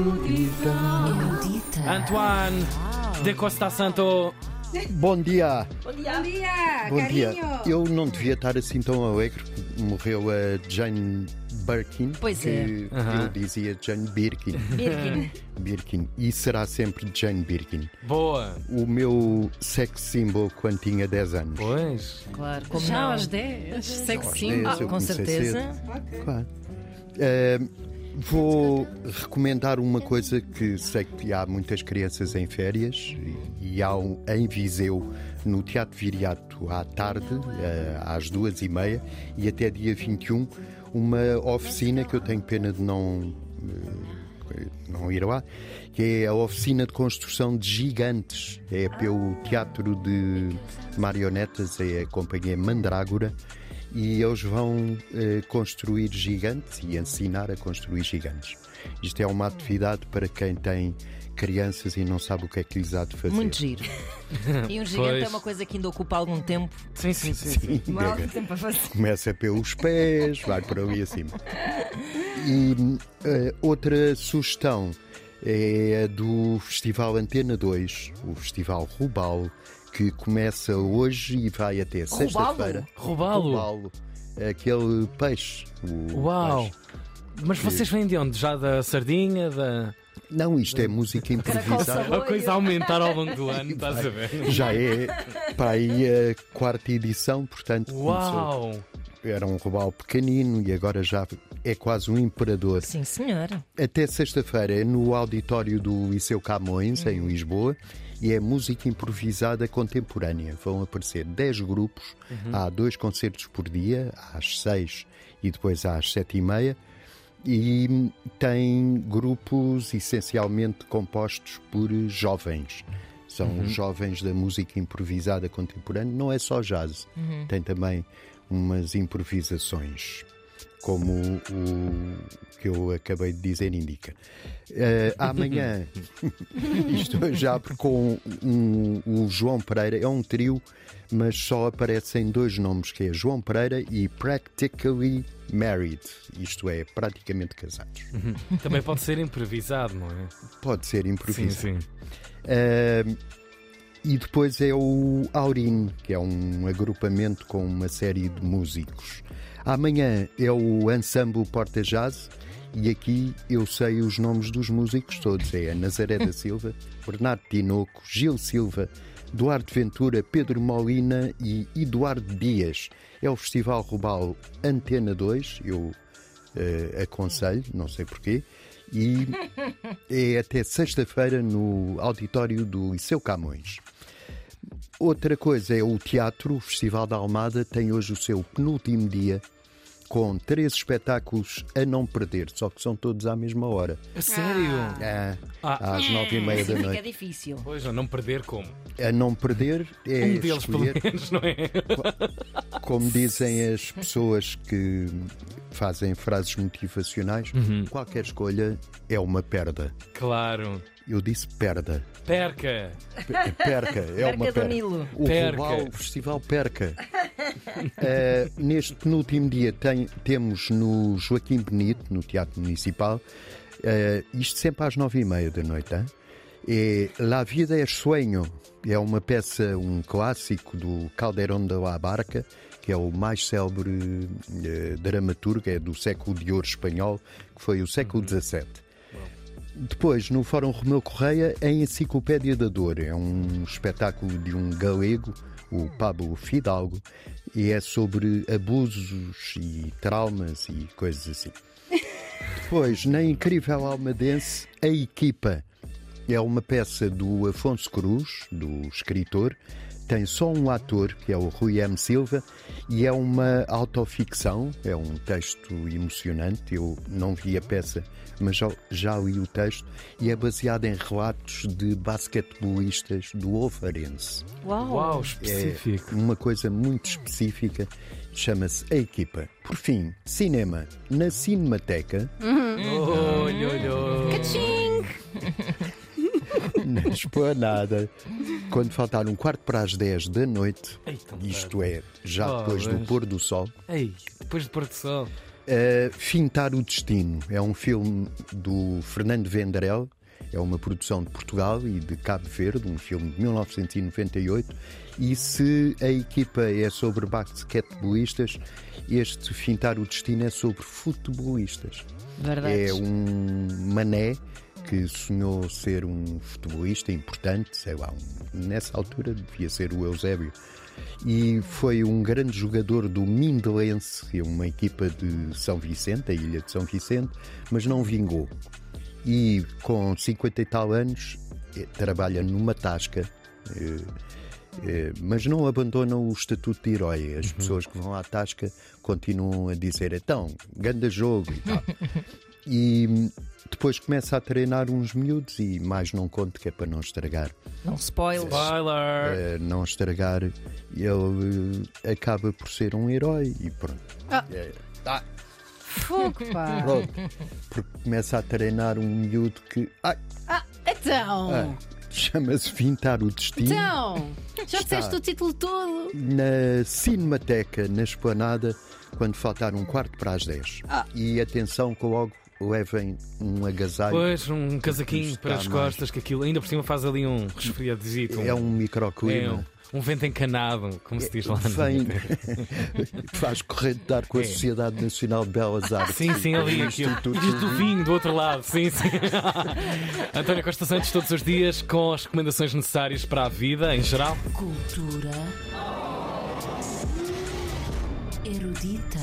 erudita. Erudita. Antoine de Costa Santo. Bom dia. Bom dia, Bom carinho. dia. Eu não devia estar assim tão alegre. Morreu a Jane Birkin. Pois que é. Eu dizia Jane Birkin. Birkin. Birkin. E será sempre Jane Birkin. Boa. O meu sex symbol quando tinha 10 anos. Pois. Claro, como Já não? aos 10. Sexy Aos symbol. 10, eu Com certeza. cedo. Claro. Eh, vou recomendar uma coisa que sei que há muitas crianças em férias e, há um, em Viseu, no Teatro Viriato, à tarde, eh, às duas e meia e até dia 21, uma oficina que eu tenho pena de não, eh, não ir lá, que é a oficina de construção de gigantes. É pelo Teatro de Marionetas, é a companhia Mandrágora e eles vão eh, construir gigantes e ensinar a construir gigantes. Isto é uma atividade para quem tem crianças e não sabe o que é que lhes há de fazer. Muito giro. E um gigante Pois. é uma coisa que ainda ocupa algum tempo. Sim, sim, sim. sim. Mal Gaga. tempo a fazer. Começa pelos pés, vai por ali acima. E eh, outra sugestão é a do Festival Antena 2, o Festival Rubal, que começa hoje e vai até sexta-feira. Roubá-lo. Rubalo, aquele peixe. o Uau. peixe. Mas vocês vêm de onde? Já da sardinha? Da... Não, isto é música improvisada. A coisa a aumentar ao longo do ano, estás a ver? Já é para aí a quarta edição, portanto, começou- Uau! era um robalo pequenino e agora já é quase um imperador. Sim, senhora. Até sexta-feira é no auditório do Liceu Camões, em Lisboa, e é música improvisada contemporânea. Vão aparecer 10 grupos, há dois concertos por dia, às 6 e depois às 7 e meia, e tem grupos essencialmente compostos por jovens. São os jovens da música improvisada contemporânea, não é só jazz, tem também umas improvisações como o que eu acabei de dizer indica. Eh, amanhã, isto já com um- o João Pereira, é um trio, mas só aparecem dois nomes, que é João Pereira e Practically Married, isto é, praticamente casados. Também pode ser improvisado, não é? Pode ser Sim, improvisado. sim. Uh, e depois é o Aurin, que é um agrupamento com uma série de músicos. Amanhã é o Ensemble Porta Jazz e aqui eu sei os nomes dos músicos todos. É a Nazaré da Silva, Bernardo Tinoco, Gil Silva, Duarte Ventura, Pedro Molina e Eduardo Dias. É o Festival Rubal Antena 2, eu eh, aconselho, não sei porquê. E é até sexta-feira no auditório do Liceu Camões. Outra coisa é o teatro, o Festival da Almada tem hoje o seu penúltimo dia com três espetáculos a não perder, só que são todos à mesma hora. A sério? É, Ah. às nove e meia da noite. difícil. Pois, a não perder como? A não perder é Um deles, pelo escolher, menos, não é? como dizem as pessoas que fazem frases motivacionais, Uhum. qualquer escolha é uma perda. Claro. Eu disse perda. Perca! Pe- Perca, é uma Perca do perca. Nilo. O Perca. O Festival Perca. Eh, neste penúltimo dia tem- temos no Joaquim Benito, no Teatro Municipal, eh, isto sempre às nove e meia da noite. hein? É La Vida é Sueño, é uma peça, um clássico do Calderón de la Barca, que é o mais célebre eh, dramaturgo, é do século de ouro espanhol, que foi o século XVII. Depois, no Fórum Romeu Correia, a Enciclopédia da Dor. É um espetáculo de um galego, o Pablo Fidalgo, e é sobre abusos e traumas e coisas assim. Depois, na incrível Almadense, A Equipa. É uma peça do Afonso Cruz, do escritor. Tem só um ator, que é o Rui M. Silva, e é uma autoficção, é um texto emocionante. Eu não vi a peça, mas já, já li o texto, e é baseado em relatos de basquetebolistas do Ofarense. Uau. Uau, É específico. uma coisa muito específica, chama-se A Equipa. Por fim, cinema. Na Cinemateca, Olha, olha, olha. na esplanada, quando faltar um quarto para as 10 da noite, Ei, isto é, já Oh, depois do mas- pôr do sol, Ei, depois de pôr do sol. Uh, Fintar o Destino é um filme do Fernando Vendrell, é uma produção de Portugal e de Cabo Verde, um filme de 1998. E se a equipa é sobre basquetebolistas, este Fintar o Destino é sobre futebolistas. Verdade. É um mané que sonhou ser um futebolista importante, sei lá, um, nessa altura devia ser o Eusébio. E foi um grande jogador do Mindelense, uma equipa de São Vicente, a ilha de São Vicente, mas não vingou. E com 50 e tal anos eh, trabalha numa tasca. eh, mas não abandona o estatuto de herói. As pessoas que vão à tasca continuam a dizer então, ganda jogo e tal. E depois começa a treinar uns miúdos e mais não conto que é para não estragar. Não spoilers. Spoiler! Eh, não estragar, ele eh, acaba por ser um herói e pronto. Ah. Ah, Fogo, pá. pronto. Porque começa a treinar um miúdo que ai, Ah, então. ah, chama-se Vintar o Destino. Então. Já disseste o título todo. na Cinemateca, na Esplanada, quando faltar um quarto para as 10. Ah. E atenção que logo levem um agasalho. Pois, um casaquinho para as mais. costas, que aquilo ainda por cima faz ali um resfriadozito. É um é microclima. um, um vento encanado, como se diz lá. no- Vem, faz correntar com a É. Sociedade Nacional de Belas Artes. Sim, sim, ali E diz do vinho do outro lado, sim, sim. António Costa Santos todos os dias com as recomendações necessárias para a vida em geral. Cultura erudita.